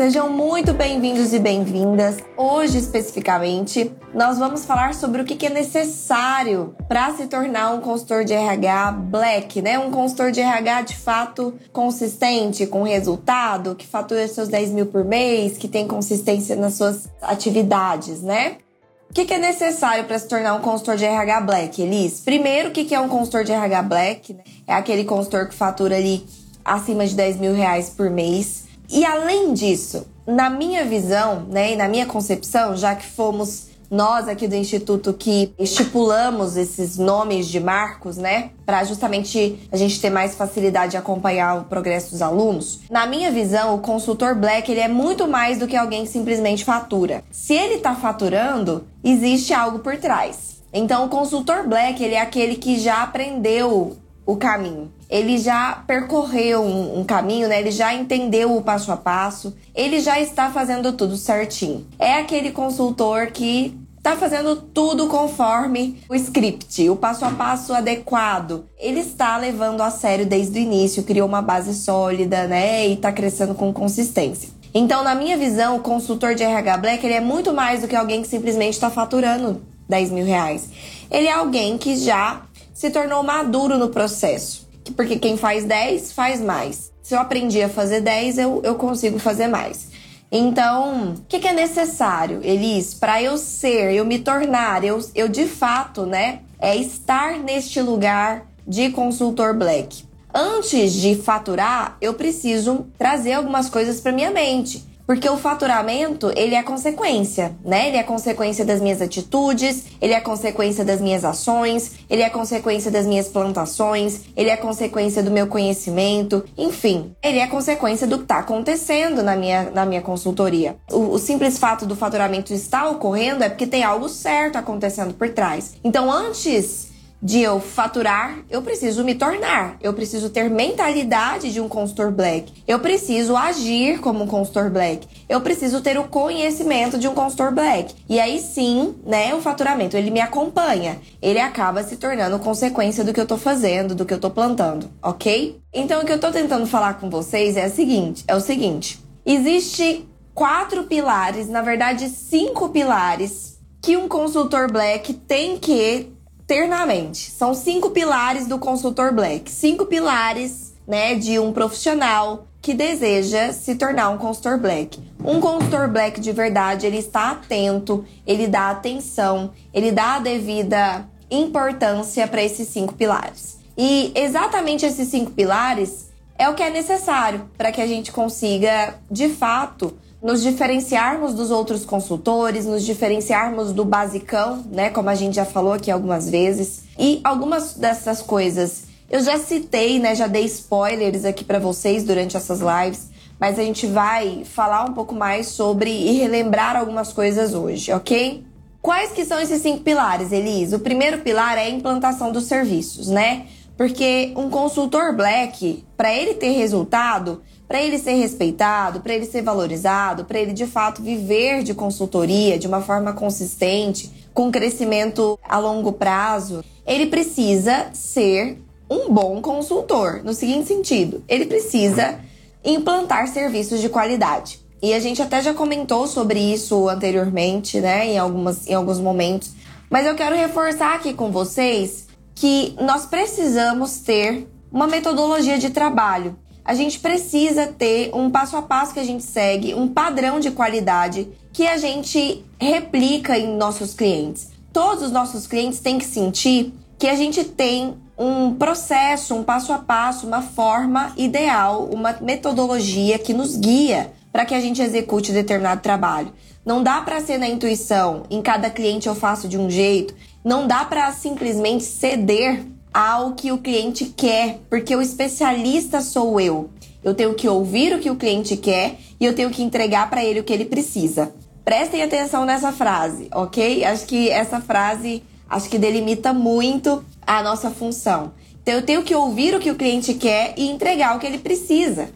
Sejam muito bem-vindos e bem-vindas. Hoje, especificamente, nós vamos falar sobre o que é necessário para se tornar um consultor de RH black, né? Um consultor de RH de fato consistente, com resultado, que fatura seus 10 mil por mês, que tem consistência nas suas atividades, né? O que, é necessário para se tornar um consultor de RH Black, Elis? Primeiro, o que, é um consultor de RH Black? É aquele consultor que fatura ali acima de 10 mil reais por mês e além disso, na minha visão, né, e na minha concepção, já que fomos nós aqui do Instituto que estipulamos esses nomes de marcos, né, para justamente a gente ter mais facilidade de acompanhar o progresso dos alunos. Na minha visão, o consultor Black ele é muito mais do que alguém que simplesmente fatura. Se ele está faturando, existe algo por trás. Então, o consultor Black ele é aquele que já aprendeu o caminho. Ele já percorreu um, um, caminho, né? Ele já entendeu o passo a passo, ele já está fazendo tudo certinho. É aquele consultor que está fazendo tudo conforme o script, o passo a passo adequado. Ele está levando a sério desde o início, criou uma base sólida, né? E está crescendo com consistência. Então, na minha visão, o consultor de RH Black ele é muito mais do que alguém que simplesmente está faturando 10 mil reais. Ele é alguém que já se tornou maduro no processo. Porque quem faz 10 faz mais. Se eu aprendi a fazer 10, eu, eu consigo fazer mais. Então, o que, que, é necessário, Elis, para eu ser, eu me tornar, eu, eu de fato, né, é estar neste lugar de consultor black. Antes de faturar, eu preciso trazer algumas coisas para minha mente. Porque o faturamento, ele é consequência, né? Ele é consequência das minhas atitudes, ele é consequência das minhas ações, ele é consequência das minhas plantações, ele é consequência do meu conhecimento, enfim, ele é consequência do que está acontecendo na minha, na minha consultoria. O, o simples fato do faturamento estar ocorrendo é porque tem algo certo acontecendo por trás. Então, antes de eu faturar, eu preciso me tornar. Eu preciso ter mentalidade de um consultor black. Eu preciso agir como um consultor black. Eu preciso ter o conhecimento de um consultor black. E aí sim, né, o faturamento, ele me acompanha. Ele acaba se tornando consequência do que eu tô fazendo, do que eu tô plantando, ok? Então o que eu tô tentando falar com vocês é o seguinte, é o seguinte. Existe quatro pilares, na verdade cinco pilares que um consultor black tem que ter na mente. São cinco pilares do consultor Black. Cinco pilares, né, de um profissional que deseja se tornar um consultor Black. Um consultor Black de verdade, ele está atento, ele dá atenção, ele dá a devida importância para esses cinco pilares. E exatamente esses cinco pilares é o que é necessário para que a gente consiga, de fato, nos diferenciarmos dos outros consultores, nos diferenciarmos do basicão, né? Como a gente já falou aqui algumas vezes. E algumas dessas coisas eu já citei, né? Já dei spoilers aqui para vocês durante essas lives, mas a gente vai falar um pouco mais sobre e relembrar algumas coisas hoje, ok? Quais que são esses cinco pilares, Elis? O primeiro pilar é a implantação dos serviços, né? Porque um consultor black, para ele ter resultado, para ele ser respeitado, para ele ser valorizado, para ele de fato viver de consultoria de uma forma consistente, com crescimento a longo prazo, ele precisa ser um bom consultor. No seguinte sentido, ele precisa implantar serviços de qualidade. E a gente até já comentou sobre isso anteriormente, né, em, algumas, em alguns momentos. Mas eu quero reforçar aqui com vocês que nós precisamos ter uma metodologia de trabalho a gente precisa ter um passo a passo que a gente segue, um padrão de qualidade que a gente replica em nossos clientes. Todos os nossos clientes têm que sentir que a gente tem um processo, um passo a passo, uma forma ideal, uma metodologia que nos guia para que a gente execute determinado trabalho. Não dá para ser na intuição, em cada cliente eu faço de um jeito, não dá para simplesmente ceder ao que o cliente quer, porque o especialista sou eu. Eu tenho que ouvir o que o cliente quer e eu tenho que entregar para ele o que ele precisa. Prestem atenção nessa frase, ok? Acho que essa frase acho que delimita muito a nossa função. Então eu tenho que ouvir o que o cliente quer e entregar o que ele precisa.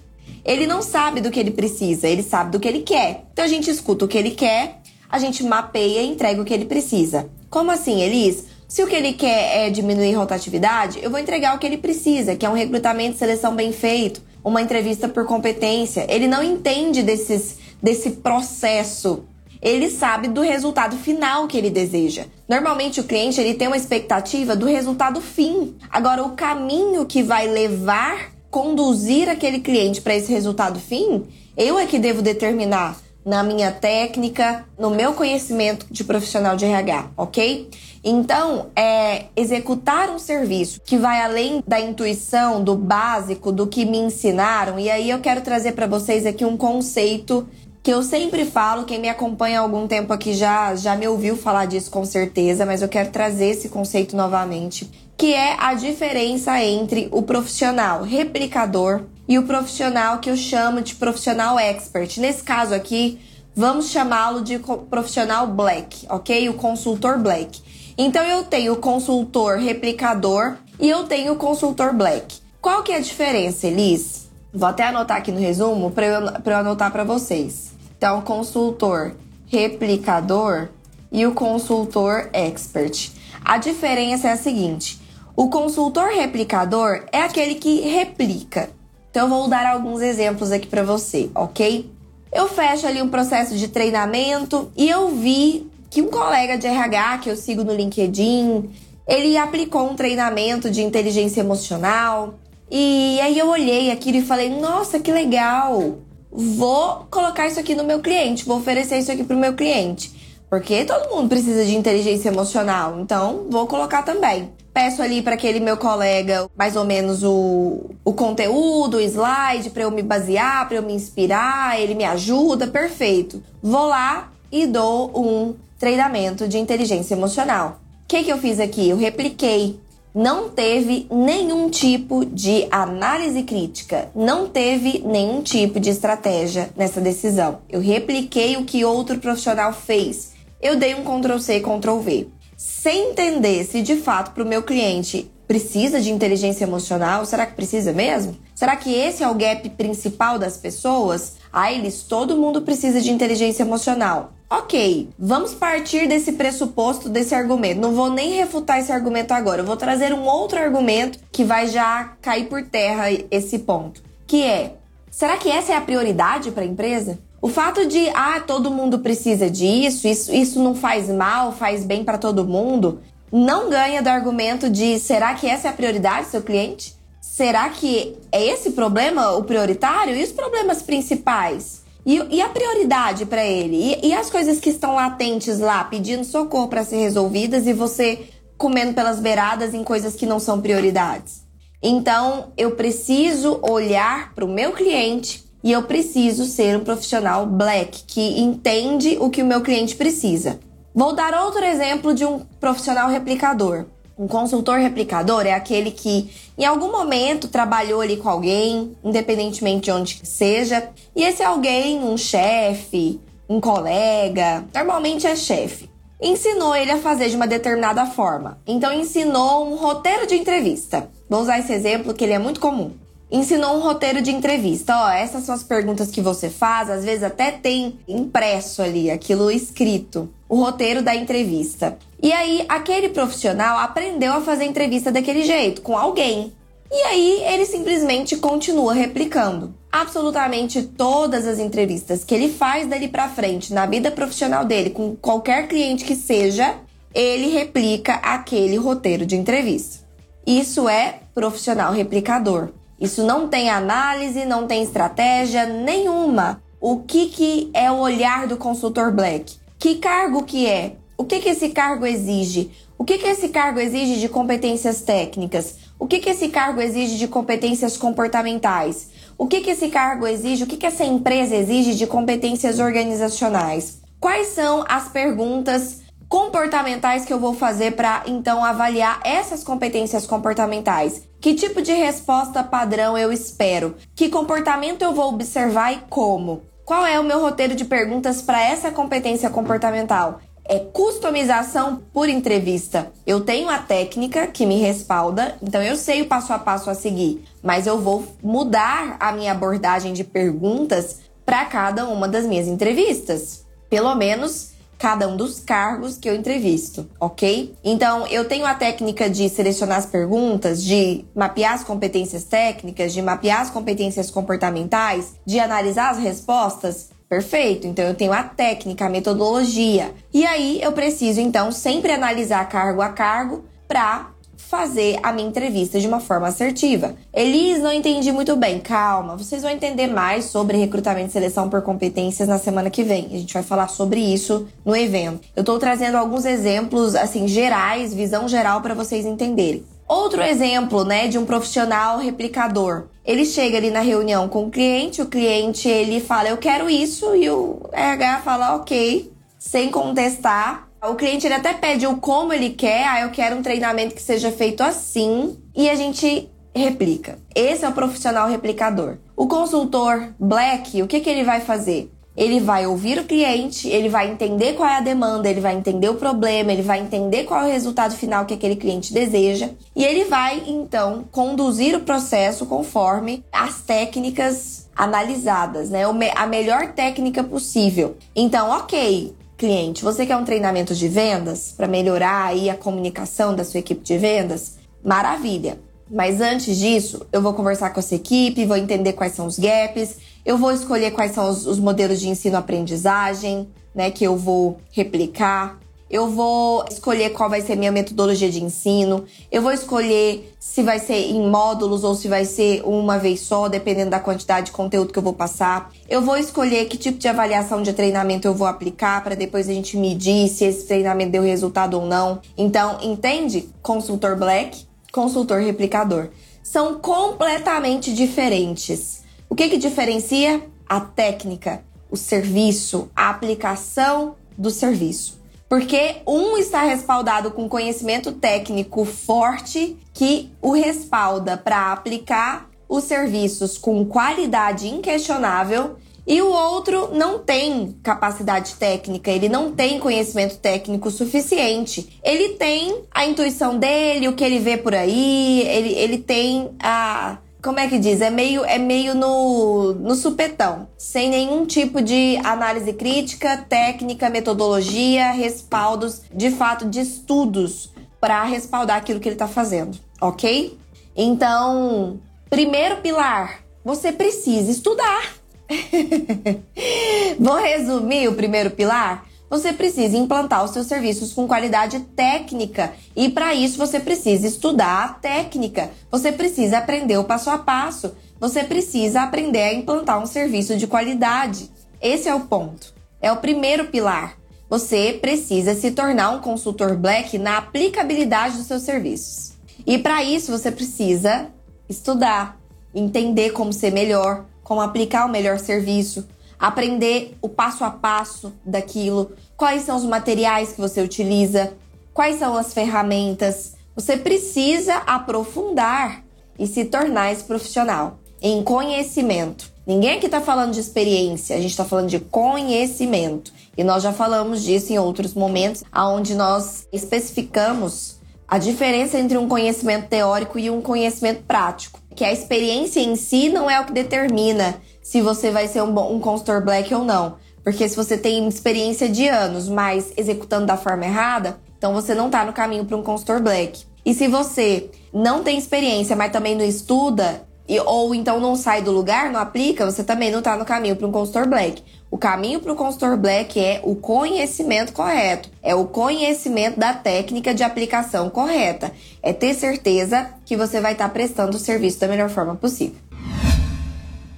Ele não sabe do que ele precisa, ele sabe do que ele quer. Então a gente escuta o que ele quer, a gente mapeia e entrega o que ele precisa. Como assim, Elis? Se o que ele quer é diminuir rotatividade, eu vou entregar o que ele precisa, que é um recrutamento e seleção bem feito, uma entrevista por competência. Ele não entende desses, desse processo. Ele sabe do resultado final que ele deseja. Normalmente o cliente ele tem uma expectativa do resultado fim. Agora o caminho que vai levar conduzir aquele cliente para esse resultado fim, eu é que devo determinar na minha técnica, no meu conhecimento de profissional de RH, ok? Então, é executar um serviço que vai além da intuição, do básico, do que me ensinaram. E aí eu quero trazer para vocês aqui um conceito que eu sempre falo, quem me acompanha há algum tempo aqui já já me ouviu falar disso com certeza, mas eu quero trazer esse conceito novamente que é a diferença entre o profissional replicador e o profissional que eu chamo de profissional expert. Nesse caso aqui, vamos chamá-lo de profissional black, ok? O consultor black. Então eu tenho o consultor replicador e eu tenho o consultor black. Qual que é a diferença, Elis? Vou até anotar aqui no resumo para eu, eu anotar para vocês. Então, consultor replicador e o consultor expert. A diferença é a seguinte: o consultor replicador é aquele que replica. Então, eu vou dar alguns exemplos aqui para você, ok? Eu fecho ali um processo de treinamento e eu vi que um colega de RH que eu sigo no LinkedIn, ele aplicou um treinamento de inteligência emocional. E aí eu olhei aquilo e falei: "Nossa, que legal! Vou colocar isso aqui no meu cliente, vou oferecer isso aqui pro meu cliente". Porque todo mundo precisa de inteligência emocional, então vou colocar também. Peço ali para aquele meu colega mais ou menos o, o conteúdo, o slide, para eu me basear, para eu me inspirar, ele me ajuda, perfeito. Vou lá e dou um treinamento de inteligência emocional. O que, que eu fiz aqui? Eu repliquei. Não teve nenhum tipo de análise crítica, não teve nenhum tipo de estratégia nessa decisão. Eu repliquei o que outro profissional fez. Eu dei um Ctrl C, Ctrl V sem entender se de fato para o meu cliente precisa de inteligência emocional, será que precisa mesmo? Será que esse é o gap principal das pessoas? Ah, eles, todo mundo precisa de inteligência emocional. Ok, vamos partir desse pressuposto, desse argumento. Não vou nem refutar esse argumento agora, eu vou trazer um outro argumento que vai já cair por terra esse ponto. Que é, será que essa é a prioridade para a empresa? O fato de, ah, todo mundo precisa disso, isso, isso não faz mal, faz bem para todo mundo, não ganha do argumento de será que essa é a prioridade do seu cliente? Será que é esse problema o prioritário? E os problemas principais? E, e a prioridade para ele? E, e as coisas que estão latentes lá, pedindo socorro para ser resolvidas e você comendo pelas beiradas em coisas que não são prioridades? Então, eu preciso olhar para o meu cliente e eu preciso ser um profissional black que entende o que o meu cliente precisa. Vou dar outro exemplo de um profissional replicador. Um consultor replicador é aquele que em algum momento trabalhou ali com alguém, independentemente de onde seja, e esse alguém, um chefe, um colega, normalmente é chefe, ensinou ele a fazer de uma determinada forma. Então ensinou um roteiro de entrevista. Vou usar esse exemplo que ele é muito comum ensinou um roteiro de entrevista. Ó, essas são as perguntas que você faz, às vezes até tem impresso ali, aquilo escrito, o roteiro da entrevista. E aí, aquele profissional aprendeu a fazer entrevista daquele jeito, com alguém. E aí, ele simplesmente continua replicando. Absolutamente todas as entrevistas que ele faz dali para frente na vida profissional dele, com qualquer cliente que seja, ele replica aquele roteiro de entrevista. Isso é profissional replicador. Isso não tem análise, não tem estratégia nenhuma. O que, que é o olhar do consultor Black? Que cargo que é? O que, que esse cargo exige? O que, que esse cargo exige de competências técnicas? O que, que esse cargo exige de competências comportamentais? O que, que esse cargo exige? O que, que essa empresa exige de competências organizacionais? Quais são as perguntas comportamentais que eu vou fazer para então avaliar essas competências comportamentais. Que tipo de resposta padrão eu espero? Que comportamento eu vou observar e como? Qual é o meu roteiro de perguntas para essa competência comportamental? É customização por entrevista. Eu tenho a técnica que me respalda, então eu sei o passo a passo a seguir, mas eu vou mudar a minha abordagem de perguntas para cada uma das minhas entrevistas. Pelo menos cada um dos cargos que eu entrevisto, ok? Então, eu tenho a técnica de selecionar as perguntas, de mapear as competências técnicas, de mapear as competências comportamentais, de analisar as respostas. Perfeito, então eu tenho a técnica, a metodologia. E aí eu preciso então sempre analisar cargo a cargo para fazer a minha entrevista de uma forma assertiva. Elis, não entendi muito bem. Calma, vocês vão entender mais sobre recrutamento e seleção por competências na semana que vem. A gente vai falar sobre isso no evento. Eu estou trazendo alguns exemplos assim gerais, visão geral para vocês entenderem. Outro exemplo, né, de um profissional replicador. Ele chega ali na reunião com o cliente, o cliente ele fala eu quero isso e o RH fala ok, sem contestar o cliente ele até pede o como ele quer, ah, eu quero um treinamento que seja feito assim, e a gente replica. Esse é o profissional replicador. O consultor black, o que, que ele vai fazer? Ele vai ouvir o cliente, ele vai entender qual é a demanda, ele vai entender o problema, ele vai entender qual é o resultado final que aquele cliente deseja e ele vai então conduzir o processo conforme as técnicas analisadas, né? A melhor técnica possível. Então, ok, cliente, você quer um treinamento de vendas para melhorar aí a comunicação da sua equipe de vendas? Maravilha. Mas antes disso, eu vou conversar com essa equipe, vou entender quais são os gaps, eu vou escolher quais são os, os modelos de ensino-aprendizagem, né, que eu vou replicar. Eu vou escolher qual vai ser minha metodologia de ensino. Eu vou escolher se vai ser em módulos ou se vai ser uma vez só, dependendo da quantidade de conteúdo que eu vou passar. Eu vou escolher que tipo de avaliação de treinamento eu vou aplicar para depois a gente medir se esse treinamento deu resultado ou não. Então, entende? Consultor Black, consultor replicador. São completamente diferentes. O que que diferencia? A técnica, o serviço, a aplicação do serviço. Porque um está respaldado com conhecimento técnico forte que o respalda para aplicar os serviços com qualidade inquestionável e o outro não tem capacidade técnica, ele não tem conhecimento técnico suficiente. Ele tem a intuição dele, o que ele vê por aí, ele, ele tem a como é que diz? É meio, é meio no, no supetão, sem nenhum tipo de análise crítica, técnica, metodologia, respaldos, de fato, de estudos para respaldar aquilo que ele está fazendo, ok? Então, primeiro pilar, você precisa estudar. Vou resumir o primeiro pilar? Você precisa implantar os seus serviços com qualidade técnica. E para isso você precisa estudar a técnica. Você precisa aprender o passo a passo. Você precisa aprender a implantar um serviço de qualidade. Esse é o ponto. É o primeiro pilar. Você precisa se tornar um consultor black na aplicabilidade dos seus serviços. E para isso você precisa estudar, entender como ser melhor, como aplicar o melhor serviço, aprender o passo a passo daquilo, quais são os materiais que você utiliza, quais são as ferramentas. Você precisa aprofundar e se tornar esse profissional em conhecimento. Ninguém aqui está falando de experiência, a gente está falando de conhecimento. E nós já falamos disso em outros momentos, onde nós especificamos a diferença entre um conhecimento teórico e um conhecimento prático. Que a experiência em si não é o que determina se você vai ser um, bom, um consultor black ou não. Porque se você tem experiência de anos, mas executando da forma errada, então você não está no caminho para um consultor black. E se você não tem experiência, mas também não estuda, e, ou então não sai do lugar, não aplica, você também não está no caminho para um consultor black. O caminho para o consultor black é o conhecimento correto, é o conhecimento da técnica de aplicação correta, é ter certeza que você vai estar tá prestando o serviço da melhor forma possível.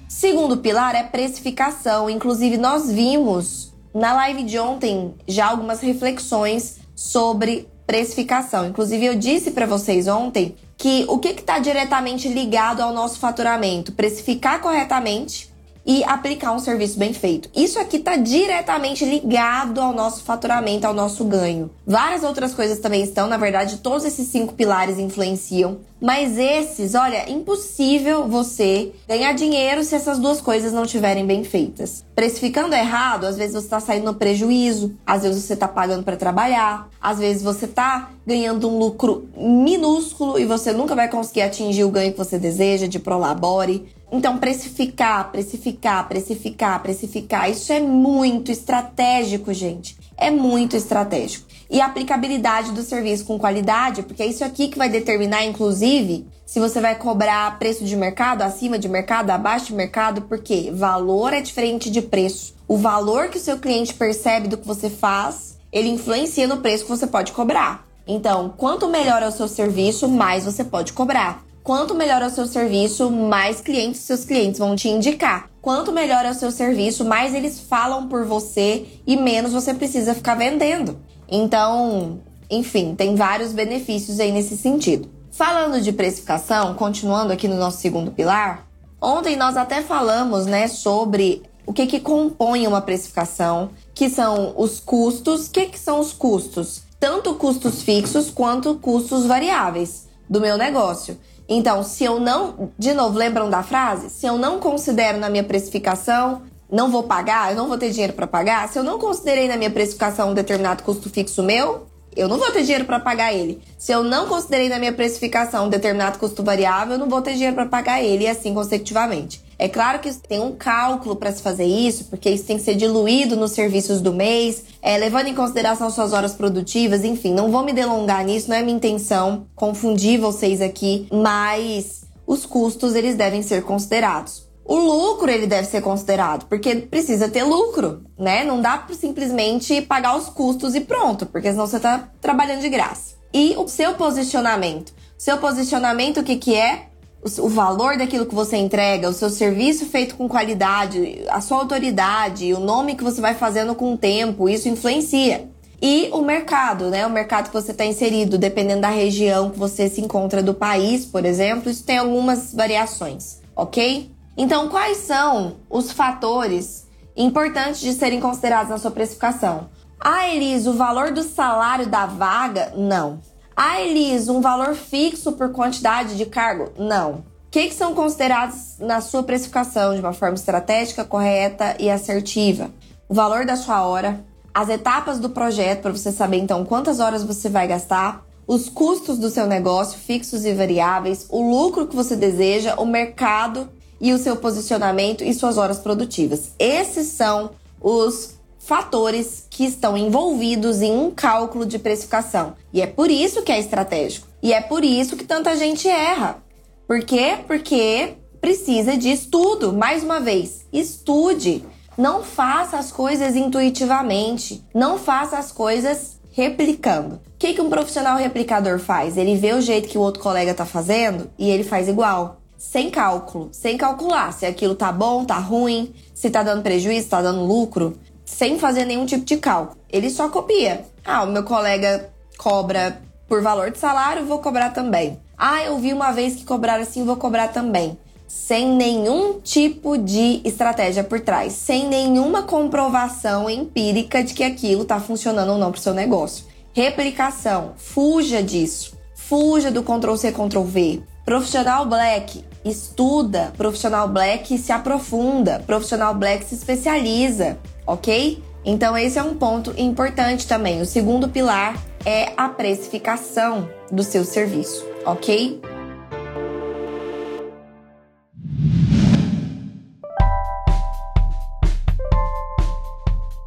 Segundo pilar é precificação. Inclusive, nós vimos na live de ontem já algumas reflexões sobre precificação. Inclusive, eu disse para vocês ontem que o que está diretamente ligado ao nosso faturamento? Precificar corretamente e aplicar um serviço bem feito. Isso aqui está diretamente ligado ao nosso faturamento, ao nosso ganho. Várias outras coisas também estão, na verdade, todos esses cinco pilares influenciam. Mas esses, olha, impossível você ganhar dinheiro se essas duas coisas não estiverem bem feitas. Precificando errado, às vezes você está saindo no prejuízo, às vezes você está pagando para trabalhar, às vezes você está ganhando um lucro minúsculo e você nunca vai conseguir atingir o ganho que você deseja de Prolabore. Então, precificar, precificar, precificar, precificar, isso é muito estratégico, gente. É muito estratégico. E a aplicabilidade do serviço com qualidade, porque é isso aqui que vai determinar, inclusive, se você vai cobrar preço de mercado, acima de mercado, abaixo de mercado, porque valor é diferente de preço. O valor que o seu cliente percebe do que você faz, ele influencia no preço que você pode cobrar. Então, quanto melhor é o seu serviço, mais você pode cobrar. Quanto melhor é o seu serviço, mais clientes seus clientes vão te indicar. Quanto melhor é o seu serviço, mais eles falam por você e menos você precisa ficar vendendo. Então, enfim, tem vários benefícios aí nesse sentido. Falando de precificação, continuando aqui no nosso segundo pilar, ontem nós até falamos, né, sobre o que que compõe uma precificação, que são os custos. O que que são os custos? Tanto custos fixos quanto custos variáveis do meu negócio. Então, se eu não, de novo, lembram da frase? Se eu não considero na minha precificação, não vou pagar, eu não vou ter dinheiro para pagar. Se eu não considerei na minha precificação um determinado custo fixo meu, eu não vou ter dinheiro para pagar ele. Se eu não considerei na minha precificação um determinado custo variável, eu não vou ter dinheiro para pagar ele e assim consecutivamente. É claro que tem um cálculo para se fazer isso, porque isso tem que ser diluído nos serviços do mês, é, levando em consideração suas horas produtivas, enfim, não vou me delongar nisso, não é minha intenção confundir vocês aqui, mas os custos eles devem ser considerados. O lucro ele deve ser considerado, porque precisa ter lucro, né? Não dá para simplesmente pagar os custos e pronto, porque senão você está trabalhando de graça. E o seu posicionamento. Seu posicionamento, o que, que é? O valor daquilo que você entrega, o seu serviço feito com qualidade, a sua autoridade, o nome que você vai fazendo com o tempo, isso influencia. E o mercado, né? O mercado que você está inserido, dependendo da região que você se encontra do país, por exemplo, isso tem algumas variações, ok? Então, quais são os fatores importantes de serem considerados na sua precificação? Ah, Elis, o valor do salário da vaga? Não. Ah, Elis, um valor fixo por quantidade de cargo? Não. O que, que são considerados na sua precificação de uma forma estratégica, correta e assertiva? O valor da sua hora, as etapas do projeto para você saber então quantas horas você vai gastar, os custos do seu negócio, fixos e variáveis, o lucro que você deseja, o mercado e o seu posicionamento e suas horas produtivas. Esses são os fatores que estão envolvidos em um cálculo de precificação. E é por isso que é estratégico. E é por isso que tanta gente erra. Por quê? Porque precisa de estudo. Mais uma vez, estude. Não faça as coisas intuitivamente. Não faça as coisas replicando. O que, que um profissional replicador faz? Ele vê o jeito que o outro colega está fazendo e ele faz igual. Sem cálculo, sem calcular se aquilo tá bom, tá ruim, se tá dando prejuízo, tá dando lucro sem fazer nenhum tipo de cálculo. Ele só copia. Ah, o meu colega cobra por valor de salário, vou cobrar também. Ah, eu vi uma vez que cobraram assim, vou cobrar também. Sem nenhum tipo de estratégia por trás, sem nenhuma comprovação empírica de que aquilo está funcionando ou não para o seu negócio. Replicação, fuja disso. Fuja do Ctrl C, Ctrl V. Profissional Black estuda, profissional Black se aprofunda, profissional Black se especializa ok? Então, esse é um ponto importante também. O segundo pilar é a precificação do seu serviço, ok?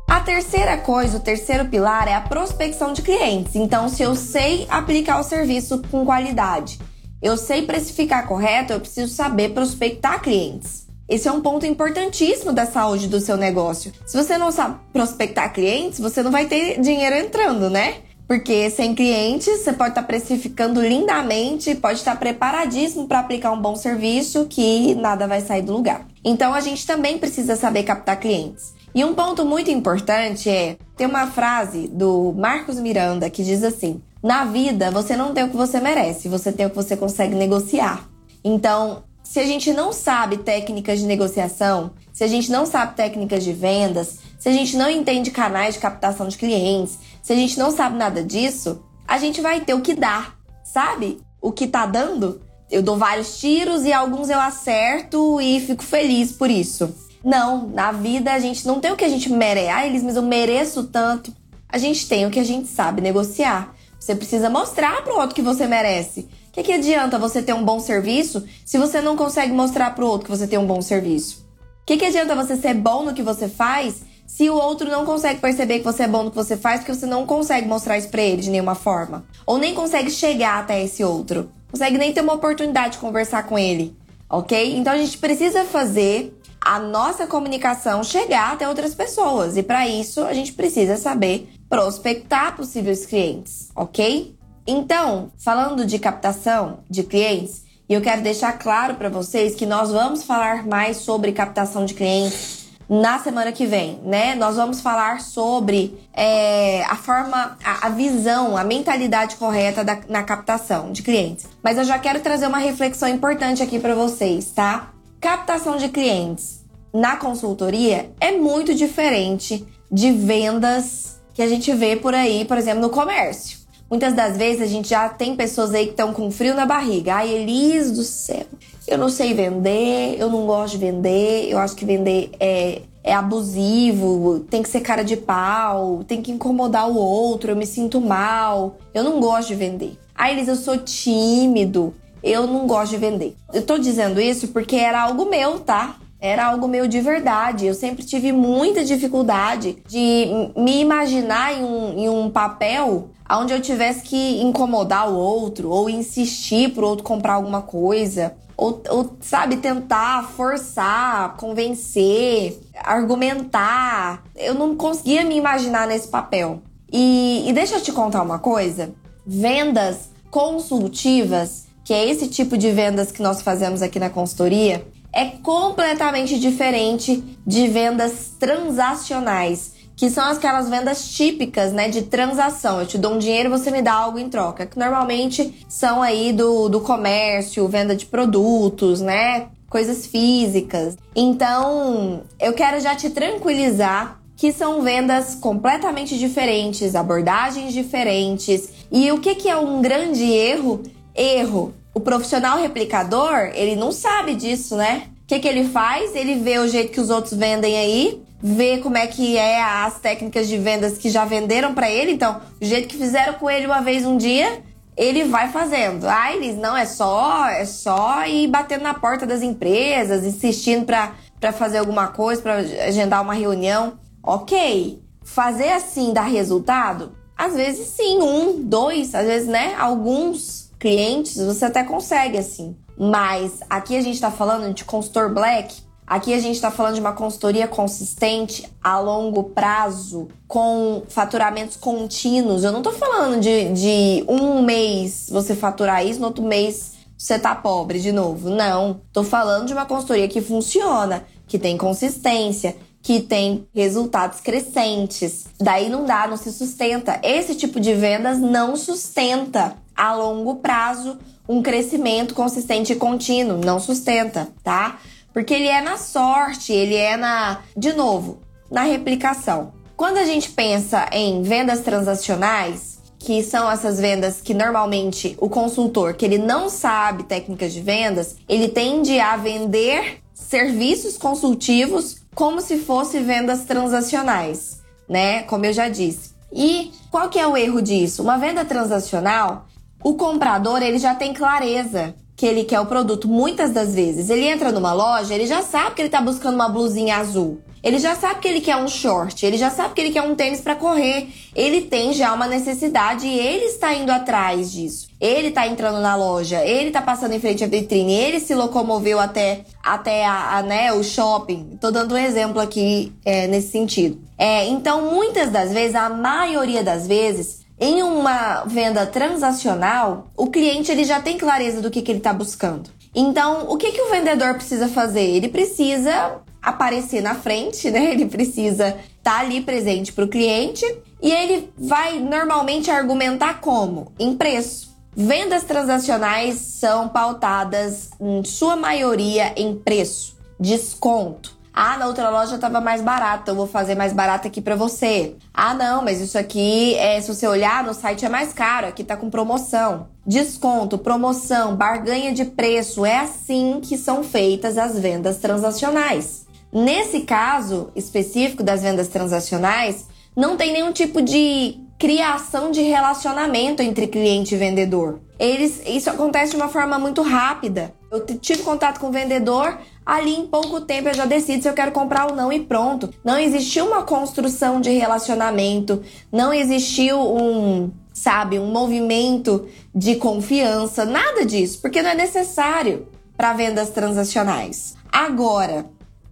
A terceira coisa, o terceiro pilar é a prospecção de clientes. Então, se eu sei aplicar o serviço com qualidade, eu sei precificar correto, eu preciso saber prospectar clientes. Esse é um ponto importantíssimo da saúde do seu negócio. Se você não sabe prospectar clientes, você não vai ter dinheiro entrando, né? Porque sem clientes, você pode estar precificando lindamente, pode estar preparadíssimo para aplicar um bom serviço que nada vai sair do lugar. Então a gente também precisa saber captar clientes. E um ponto muito importante é tem uma frase do Marcos Miranda que diz assim: "Na vida você não tem o que você merece, você tem o que você consegue negociar". Então, se a gente não sabe técnicas de negociação, se a gente não sabe técnicas de vendas, se a gente não entende canais de captação de clientes, se a gente não sabe nada disso, a gente vai ter o que dar, sabe? O que tá dando. Eu dou vários tiros e alguns eu acerto e fico feliz por isso. Não, na vida a gente não tem o que a gente merece. Ah, eles, mas eu mereço tanto. A gente tem o que a gente sabe negociar. Você precisa mostrar pro outro que você merece. O que, que adianta você ter um bom serviço se você não consegue mostrar pro outro que você tem um bom serviço? O que, que adianta você ser bom no que você faz se o outro não consegue perceber que você é bom no que você faz porque você não consegue mostrar isso pra ele de nenhuma forma? Ou nem consegue chegar até esse outro? Consegue nem ter uma oportunidade de conversar com ele, ok? Então a gente precisa fazer a nossa comunicação chegar até outras pessoas. E para isso, a gente precisa saber prospectar possíveis clientes, ok? Então, falando de captação de clientes, e eu quero deixar claro para vocês que nós vamos falar mais sobre captação de clientes na semana que vem, né? Nós vamos falar sobre é, a forma, a, a, visão, a mentalidade correta da, na captação de clientes. Mas eu já quero trazer uma reflexão importante aqui para vocês, tá? Captação de clientes na consultoria é muito diferente de vendas que a gente vê por aí, por exemplo, no comércio. Muitas das vezes a gente já tem pessoas aí que estão com frio na barriga. Ai, Elis do céu, eu não sei vender, eu não gosto de vender, eu acho que vender é, é abusivo, tem que ser cara de pau, tem que incomodar o outro, eu me sinto mal, eu não gosto de vender. Ai, Elis, eu sou tímido, eu não gosto de vender. Eu tô dizendo isso porque era algo meu, tá? Era algo meu de verdade. Eu sempre tive muita dificuldade de me imaginar em um, em um papel onde eu tivesse que incomodar o outro, ou insistir pro outro comprar alguma coisa, ou, ou sabe, tentar forçar, convencer, argumentar. Eu não conseguia me imaginar nesse papel. E, e deixa eu te contar uma coisa: vendas consultivas que é esse tipo de vendas que nós fazemos aqui na consultoria, é completamente diferente de vendas transacionais, que são aquelas vendas típicas, né, de transação. Eu te dou um dinheiro você me dá algo em troca, que normalmente são aí do, do comércio, venda de produtos, né, coisas físicas. Então, eu quero já te tranquilizar que são vendas completamente diferentes, abordagens diferentes. E o que, que é um grande erro? Erro o profissional replicador, ele não sabe disso, né? O que, que ele faz? Ele vê o jeito que os outros vendem aí, vê como é que é as técnicas de vendas que já venderam para ele. Então, o jeito que fizeram com ele uma vez um dia, ele vai fazendo. Ah, eles não é só, é só ir batendo na porta das empresas, insistindo para fazer alguma coisa, para agendar uma reunião. Ok, fazer assim dá resultado? Às vezes sim, um, dois, às vezes, né? Alguns clientes, você até consegue assim. Mas aqui a gente está falando de consultor black, aqui a gente está falando de uma consultoria consistente a longo prazo, com faturamentos contínuos. Eu não estou falando de, de um mês você faturar isso, no outro mês você tá pobre de novo. Não. Tô falando de uma consultoria que funciona, que tem consistência, que tem resultados crescentes. Daí não dá, não se sustenta. Esse tipo de vendas não sustenta a longo prazo um crescimento consistente e contínuo, não sustenta, tá? Porque ele é na sorte, ele é na, de novo, na replicação. Quando a gente pensa em vendas transacionais, que são essas vendas que normalmente o consultor, que ele não sabe técnicas de vendas, ele tende a vender serviços consultivos como se fosse vendas transacionais, né? Como eu já disse. E qual que é o erro disso? Uma venda transacional, o comprador ele já tem clareza que ele quer o produto muitas das vezes. Ele entra numa loja, ele já sabe que ele está buscando uma blusinha azul. Ele já sabe que ele quer um short, ele já sabe que ele quer um tênis para correr. Ele tem já uma necessidade e ele está indo atrás disso. Ele está entrando na loja, ele está passando em frente à vitrine, ele se locomoveu até, até a, a né, o shopping. Tô dando um exemplo aqui é, nesse sentido. É, então, muitas das vezes, a maioria das vezes, em uma venda transacional, o cliente ele já tem clareza do que, que ele está buscando. Então, o que, que o vendedor precisa fazer? Ele precisa aparecer na frente, né? Ele precisa estar tá ali presente para o cliente e ele vai normalmente argumentar como? Em preço. Vendas transacionais são pautadas, em sua maioria, em preço, desconto. Ah, na outra loja estava mais barata, eu vou fazer mais barata aqui para você. Ah, não, mas isso aqui, é, se você olhar no site é mais caro, aqui tá com promoção. Desconto, promoção, barganha de preço, é assim que são feitas as vendas transacionais. Nesse caso específico das vendas transacionais, não tem nenhum tipo de criação de relacionamento entre cliente e vendedor. Eles, isso acontece de uma forma muito rápida. Eu tive contato com o vendedor, ali em pouco tempo eu já decido se eu quero comprar ou não e pronto. Não existiu uma construção de relacionamento, não existiu um, sabe, um movimento de confiança, nada disso, porque não é necessário para vendas transacionais. Agora,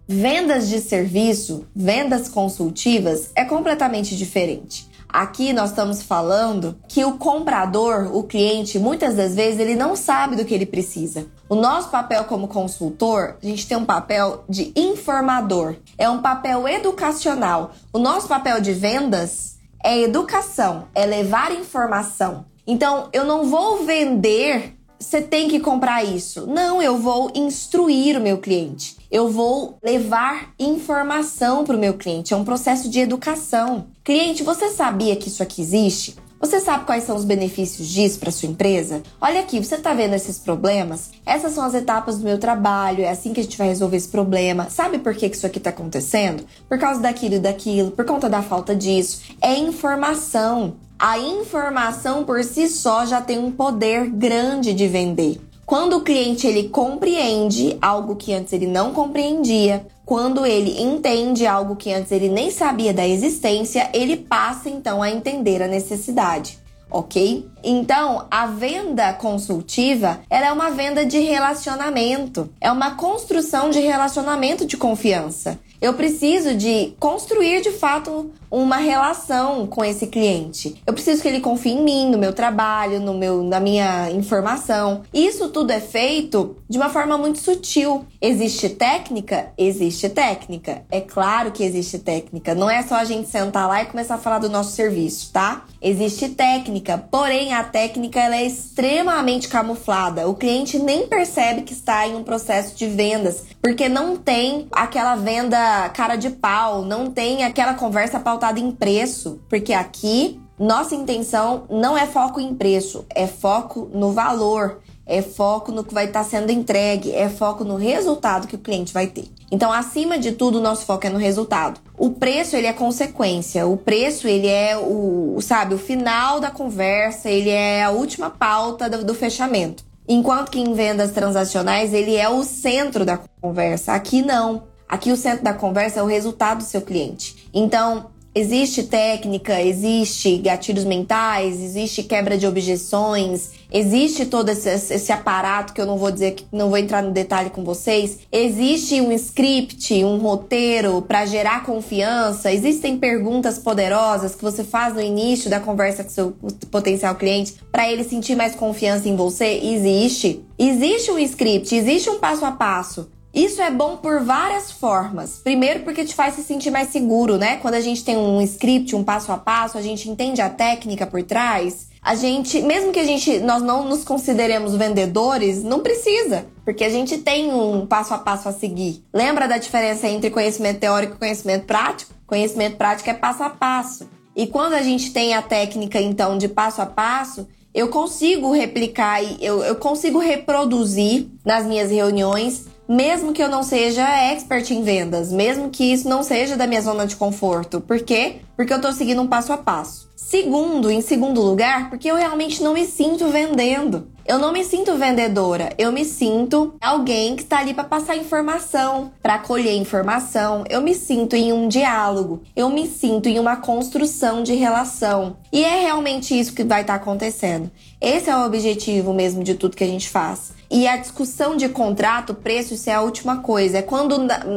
vendas de serviço, vendas consultivas é completamente diferente. Aqui nós estamos falando que o comprador, o cliente, muitas das vezes ele não sabe do que ele precisa. O nosso papel como consultor, a gente tem um papel de informador, é um papel educacional. O nosso papel de vendas é educação, é levar informação. Então, eu não vou vender, você tem que comprar isso. Não, eu vou instruir o meu cliente eu vou levar informação para o meu cliente. É um processo de educação. Cliente, você sabia que isso aqui existe? Você sabe quais são os benefícios disso para sua empresa? Olha aqui, você está vendo esses problemas? Essas são as etapas do meu trabalho, é assim que a gente vai resolver esse problema. Sabe por que isso aqui está acontecendo? Por causa daquilo e daquilo, por conta da falta disso. É informação. A informação por si só já tem um poder grande de vender. Quando o cliente ele compreende algo que antes ele não compreendia, quando ele entende algo que antes ele nem sabia da existência, ele passa então a entender a necessidade ok? Então, a venda consultiva, ela é uma venda de relacionamento, é uma construção de relacionamento de confiança. Eu preciso de construir de fato uma relação com esse cliente. Eu preciso que ele confie em mim, no meu trabalho, no meu, na minha informação. Isso tudo é feito de uma forma muito sutil. Existe técnica? Existe técnica. É claro que existe técnica. Não é só a gente sentar lá e começar a falar do nosso serviço, tá? Existe técnica, porém a técnica ela é extremamente camuflada. O cliente nem percebe que está em um processo de vendas, porque não tem aquela venda cara de pau, não tem aquela conversa pautada em preço, porque aqui nossa intenção não é foco em preço, é foco no valor, é foco no que vai estar sendo entregue, é foco no resultado que o cliente vai ter. Então, acima de tudo, o nosso foco é no resultado. O preço, ele é consequência. O preço, ele é o, sabe, o final da conversa, ele é a última pauta do, do fechamento. Enquanto que em vendas transacionais, ele é o centro da conversa. Aqui não. Aqui o centro da conversa é o resultado do seu cliente. Então, Existe técnica, existe gatilhos mentais, existe quebra de objeções, existe todo esse, esse, aparato que eu não vou dizer que não vou entrar no detalhe com vocês. Existe um script, um roteiro para gerar confiança. Existem perguntas poderosas que você faz no início da conversa com seu potencial cliente para ele sentir mais confiança em você. Existe. Existe um script, existe um passo a passo. Isso é bom por várias formas. Primeiro, porque te faz se sentir mais seguro, né? Quando a gente tem um script, um passo a passo, a gente entende a técnica por trás. A gente, mesmo que a gente nós não nos consideremos vendedores, não precisa, porque a gente tem um passo a passo a seguir. Lembra da diferença entre conhecimento teórico e conhecimento prático? Conhecimento prático é passo a passo. E quando a gente tem a técnica, então, de passo a passo, eu consigo replicar e eu, eu consigo reproduzir nas minhas reuniões mesmo que eu não seja expert em vendas, mesmo que isso não seja da minha zona de conforto. Por quê? Porque eu tô seguindo um passo a passo. Segundo, em segundo lugar, porque eu realmente não me sinto vendendo. Eu não me sinto vendedora, eu me sinto alguém que está ali para passar informação, para colher informação. Eu me sinto em um diálogo, eu me sinto em uma construção de relação. E é realmente isso que vai estar tá acontecendo. Esse é o objetivo mesmo de tudo que a gente faz. E a discussão de contrato, preço, isso é a última coisa. É quando.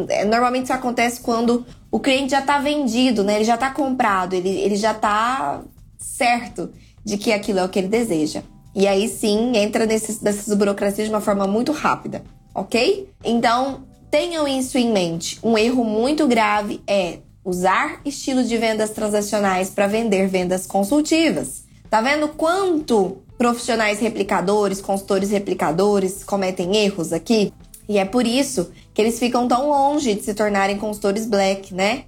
É, normalmente isso acontece quando o cliente já está vendido, né? Ele já está comprado, ele, ele já está certo de que aquilo é o que ele deseja. E aí sim entra nesses, nessas burocracias de uma forma muito rápida, ok? Então tenham isso em mente. Um erro muito grave é usar estilos de vendas transacionais para vender vendas consultivas. Tá vendo quanto profissionais replicadores, consultores replicadores cometem erros aqui. E é por isso que eles ficam tão longe de se tornarem consultores black, né?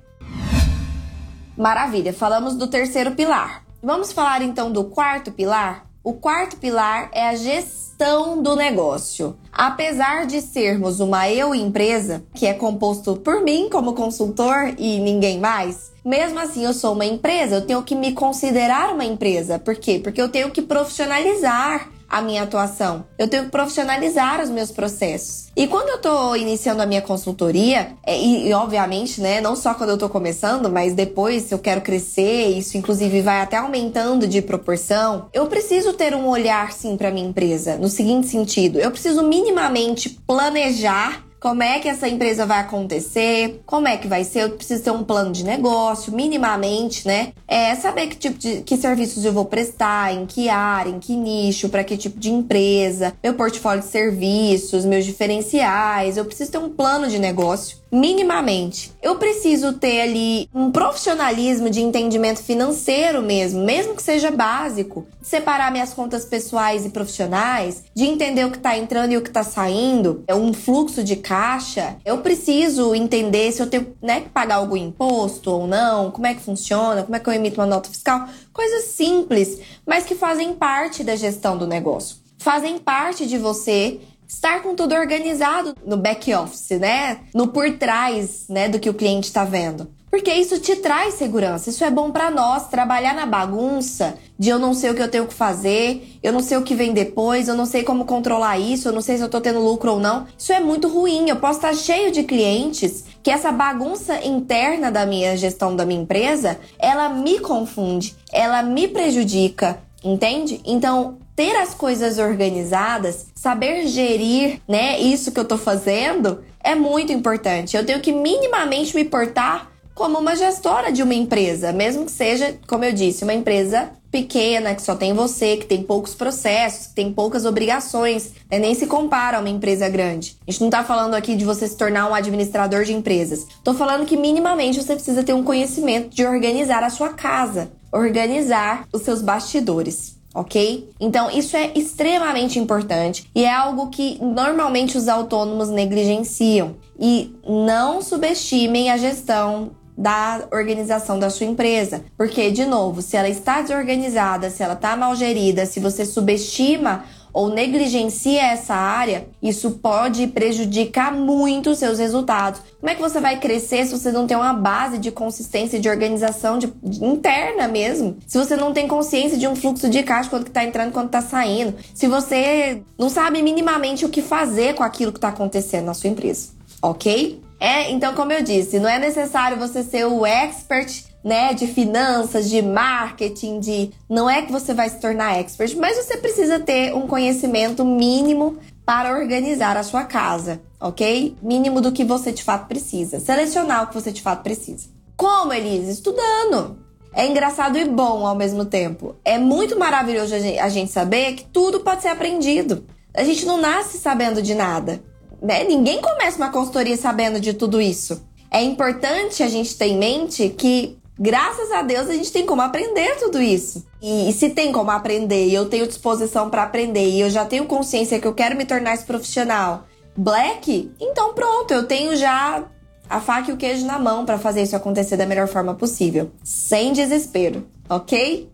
Maravilha, falamos do terceiro pilar. Vamos falar então do quarto pilar? O quarto pilar é a gestão do negócio. Apesar de sermos uma eu empresa, que é composto por mim como consultor e ninguém mais, mesmo assim eu sou uma empresa, eu tenho que me considerar uma empresa. Por quê? Porque eu tenho que profissionalizar a minha atuação. Eu tenho que profissionalizar os meus processos. E quando eu tô iniciando a minha consultoria, é, e, e, obviamente, né, não só quando eu tô começando, mas depois se eu quero crescer, isso inclusive vai até aumentando de proporção, eu preciso ter um olhar sim para minha empresa, no seguinte sentido, eu preciso minimamente planejar como é que essa empresa vai acontecer, como é que vai ser, eu preciso ter um plano de negócio, minimamente, né? É saber que tipo de que serviços eu vou prestar, em que área, em que nicho, para que tipo de empresa, meu portfólio de serviços, meus diferenciais, eu preciso ter um plano de negócio minimamente. Eu preciso ter ali um profissionalismo de entendimento financeiro mesmo, mesmo que seja básico. Separar minhas contas pessoais e profissionais, de entender o que está entrando e o que está saindo, é um fluxo de caixa. Eu preciso entender se eu tenho né, que pagar algum imposto ou não, como é que funciona, como é que eu emito uma nota fiscal. Coisas simples, mas que fazem parte da gestão do negócio. Fazem parte de você estar com tudo organizado no back office, né? No por trás, né, do que o cliente está vendo. Porque isso te traz segurança. Isso é bom para nós trabalhar na bagunça de eu não sei o que eu tenho que fazer, eu não sei o que vem depois, eu não sei como controlar isso, eu não sei se eu tô tendo lucro ou não. Isso é muito ruim. Eu posso estar cheio de clientes que essa bagunça interna da minha gestão da minha empresa, ela me confunde, ela me prejudica, entende? Então, ter as coisas organizadas, saber gerir, né, isso que eu tô fazendo, é muito importante. Eu tenho que minimamente me portar como uma gestora de uma empresa, mesmo que seja, como eu disse, uma empresa pequena, que só tem você, que tem poucos processos, que tem poucas obrigações, né? nem se compara a uma empresa grande. A gente não tá falando aqui de você se tornar um administrador de empresas. Tô falando que minimamente você precisa ter um conhecimento de organizar a sua casa, organizar os seus bastidores ok? Então, isso é extremamente importante e é algo que normalmente os autônomos negligenciam. E não subestimem a gestão da organização da sua empresa. Porque, de novo, se ela está desorganizada, se ela está mal gerida, se você subestima ou negligencia essa área, isso pode prejudicar muito os seus resultados. Como é que você vai crescer se você não tem uma base de consistência de organização de, de interna mesmo? Se você não tem consciência de um fluxo de caixa quando está entrando, quando está saindo? Se você não sabe minimamente o que fazer com aquilo que está acontecendo na sua empresa, ok? É, então, como eu disse, não é necessário você ser o expert né, de finanças, de marketing, de não é que você vai se tornar expert, mas você precisa ter um conhecimento mínimo para organizar a sua casa, ok? Mínimo do que você de fato precisa. Selecionar o que você de fato precisa. Como, Elise? Estudando. É engraçado e bom ao mesmo tempo. É muito maravilhoso a gente saber que tudo pode ser aprendido. A gente não nasce sabendo de nada. Né? Ninguém começa uma consultoria sabendo de tudo isso. É importante a gente ter em mente que graças a Deus a gente tem como aprender tudo isso. E, e se tem como aprender, e eu tenho disposição para aprender, e eu já tenho consciência que eu quero me tornar esse profissional black, então pronto, eu tenho já a faca e o queijo na mão para fazer isso acontecer da melhor forma possível, sem desespero, ok?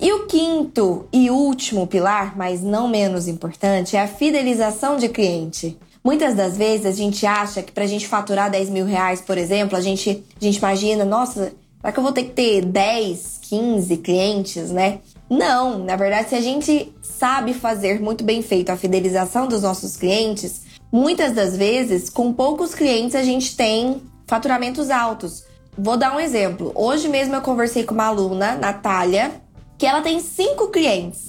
E o quinto e último pilar, mas não menos importante, é a fidelização de cliente. Muitas das vezes a gente acha que para a gente faturar 10 mil reais, por exemplo, a gente, a gente imagina, nossa, será que eu vou ter que ter 10, 15 clientes, né? Não, na verdade, se a gente sabe fazer muito bem feito a fidelização dos nossos clientes, muitas das vezes, com poucos clientes, a gente tem faturamentos altos. Vou dar um exemplo. Hoje mesmo eu conversei com uma aluna, Natália, que ela tem cinco clientes.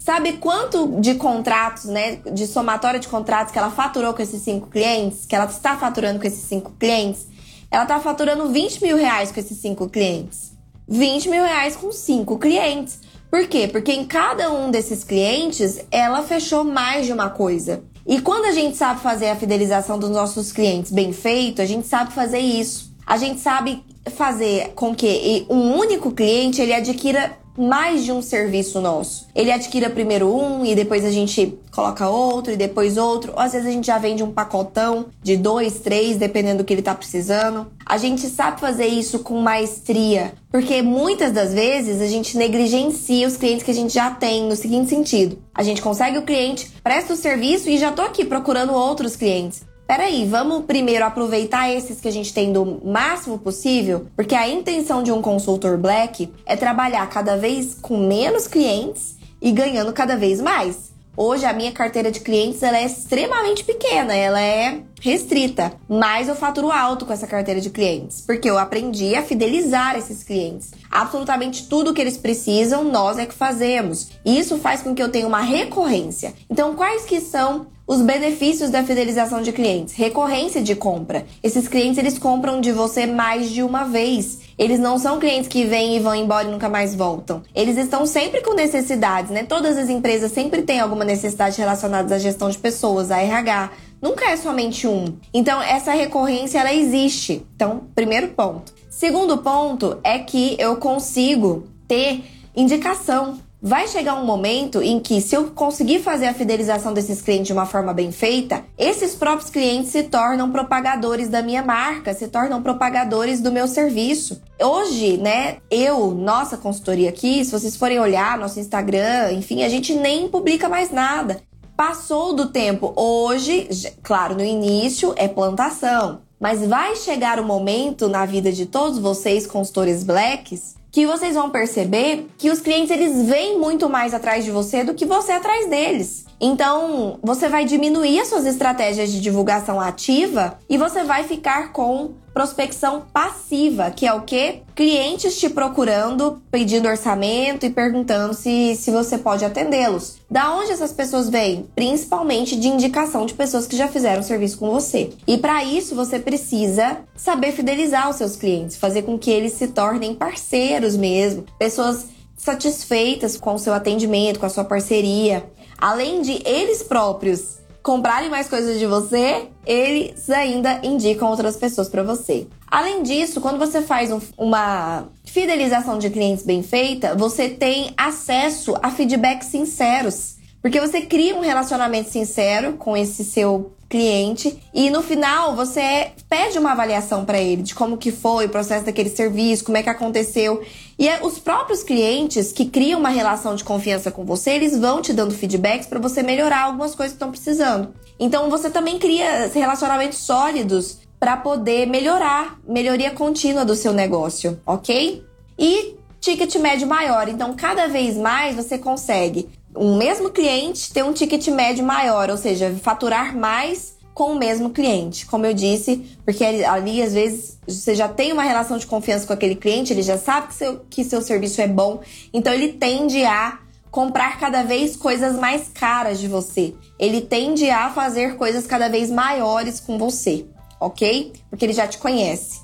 Sabe quanto de contratos, né, de somatória de contratos que ela faturou com esses cinco clientes? Que ela está faturando com esses cinco clientes? Ela está faturando 20 mil reais com esses cinco clientes. 20 mil reais com cinco clientes. Por quê? Porque em cada um desses clientes, ela fechou mais de uma coisa. E quando a gente sabe fazer a fidelização dos nossos clientes bem feito, a gente sabe fazer isso. A gente sabe fazer com que um único cliente ele adquira mais de um serviço nosso. Ele adquira primeiro um e depois a gente coloca outro e depois outro. Ou às vezes a gente já vende um pacotão de dois, três, dependendo do que ele tá precisando. A gente sabe fazer isso com maestria, porque muitas das vezes a gente negligencia os clientes que a gente já tem no seguinte sentido: a gente consegue o cliente, presta o serviço e já tô aqui procurando outros clientes peraí, vamos primeiro aproveitar esses que a gente tem do máximo possível, porque a intenção de um consultor black é trabalhar cada vez com menos clientes e ganhando cada vez mais. Hoje a minha carteira de clientes ela é extremamente pequena, ela é restrita, mas eu faturo alto com essa carteira de clientes, porque eu aprendi a fidelizar esses clientes. Absolutamente tudo que eles precisam, nós é que fazemos. Isso faz com que eu tenha uma recorrência. Então, quais que são os benefícios da fidelização de clientes, recorrência de compra. Esses clientes eles compram de você mais de uma vez. Eles não são clientes que vêm e vão embora e nunca mais voltam. Eles estão sempre com necessidades, né? Todas as empresas sempre têm alguma necessidade relacionada à gestão de pessoas, a RH. Nunca é somente um. Então, essa recorrência ela existe. Então, primeiro ponto. Segundo ponto é que eu consigo ter indicação Vai chegar um momento em que, se eu conseguir fazer a fidelização desses clientes de uma forma bem feita, esses próprios clientes se tornam propagadores da minha marca, se tornam propagadores do meu serviço. Hoje, né, eu, nossa consultoria aqui, se vocês forem olhar nosso Instagram, enfim, a gente nem publica mais nada. Passou do tempo. Hoje, claro, no início é plantação. Mas vai chegar o um momento na vida de todos vocês, consultores blacks, que vocês vão perceber que os clientes eles vêm muito mais atrás de você do que você atrás deles. Então, você vai diminuir as suas estratégias de divulgação ativa e você vai ficar com prospecção passiva, que é o que? Clientes te procurando, pedindo orçamento e perguntando se, se você pode atendê-los. Da onde essas pessoas vêm? Principalmente de indicação de pessoas que já fizeram serviço com você. E para isso você precisa saber fidelizar os seus clientes, fazer com que eles se tornem parceiros mesmo, pessoas satisfeitas com o seu atendimento, com a sua parceria. Além de eles próprios comprarem mais coisas de você, eles ainda indicam outras pessoas para você. Além disso, quando você faz um, uma fidelização de clientes bem feita, você tem acesso a feedbacks sinceros. Porque você cria um relacionamento sincero com esse seu cliente e no final você pede uma avaliação para ele de como que foi o processo daquele serviço, como é que aconteceu. E é os próprios clientes que criam uma relação de confiança com você, eles vão te dando feedbacks para você melhorar algumas coisas que estão precisando. Então você também cria relacionamentos sólidos para poder melhorar, melhoria contínua do seu negócio, ok? E ticket médio maior. Então, cada vez mais você consegue um mesmo cliente ter um ticket médio maior, ou seja, faturar mais com o mesmo cliente. Como eu disse, porque ali às vezes você já tem uma relação de confiança com aquele cliente, ele já sabe que seu, que seu serviço é bom, então ele tende a comprar cada vez coisas mais caras de você. Ele tende a fazer coisas cada vez maiores com você, ok? Porque ele já te conhece.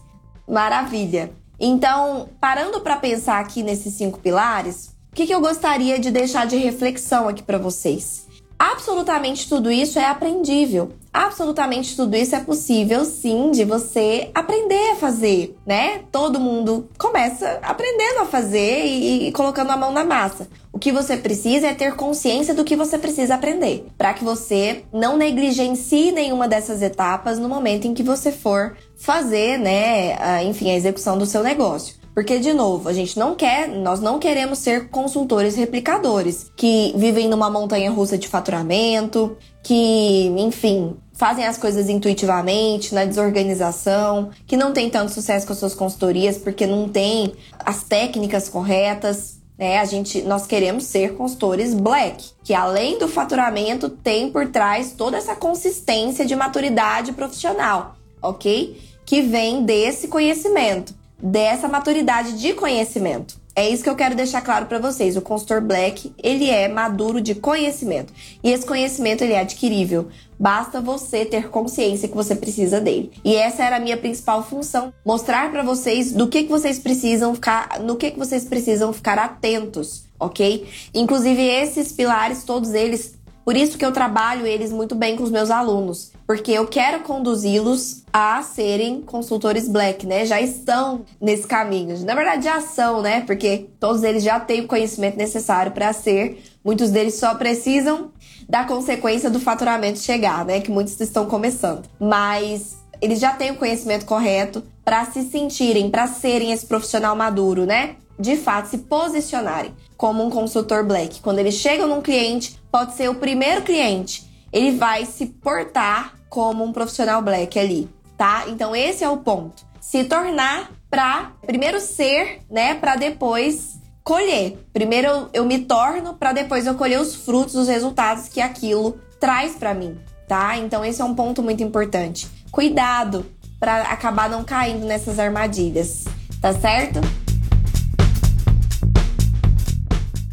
Maravilha. Então, parando para pensar aqui nesses cinco pilares, que, que eu gostaria de deixar de reflexão aqui para vocês? Absolutamente tudo isso é aprendível. Absolutamente tudo isso é possível, sim, de você aprender a fazer, né? Todo mundo começa aprendendo a fazer e, e colocando a mão na massa. O que você precisa é ter consciência do que você precisa aprender, para que você não negligencie nenhuma dessas etapas no momento em que você for fazer, né, enfim, a execução do seu negócio. Porque, de novo, a gente não quer, nós não queremos ser consultores replicadores que vivem numa montanha russa de faturamento, que, enfim, fazem as coisas intuitivamente, na desorganização, que não tem tanto sucesso com as suas consultorias porque não tem as técnicas corretas. Né? A gente, nós queremos ser consultores black, que além do faturamento tem por trás toda essa consistência de maturidade profissional, ok? Que vem desse conhecimento dessa maturidade de conhecimento. É isso que eu quero deixar claro para vocês. O consultor Black, ele é maduro de conhecimento. E esse conhecimento ele é adquirível. Basta você ter consciência que você precisa dele. E essa era a minha principal função, mostrar para vocês do que, que vocês precisam ficar, no que, que vocês precisam ficar atentos, OK? Inclusive esses pilares, todos eles por isso que eu trabalho eles muito bem com os meus alunos. Porque eu quero conduzi-los a serem consultores black, né? Já estão nesse caminho. Na verdade, já são, né? Porque todos eles já têm o conhecimento necessário para ser. Muitos deles só precisam da consequência do faturamento chegar, né? Que muitos estão começando. Mas eles já têm o conhecimento correto para se sentirem, para serem esse profissional maduro, né? De fato, se posicionarem como um consultor black. Quando eles chegam num cliente, pode ser o primeiro cliente, ele vai se portar como um profissional black ali, tá? Então esse é o ponto. Se tornar para primeiro ser, né, para depois colher. Primeiro eu, me torno para depois eu colher os frutos, os resultados que aquilo traz para mim, tá? Então esse é um ponto muito importante. Cuidado para acabar não caindo nessas armadilhas, tá certo?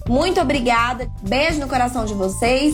Muito obrigada. Beijo no coração de vocês.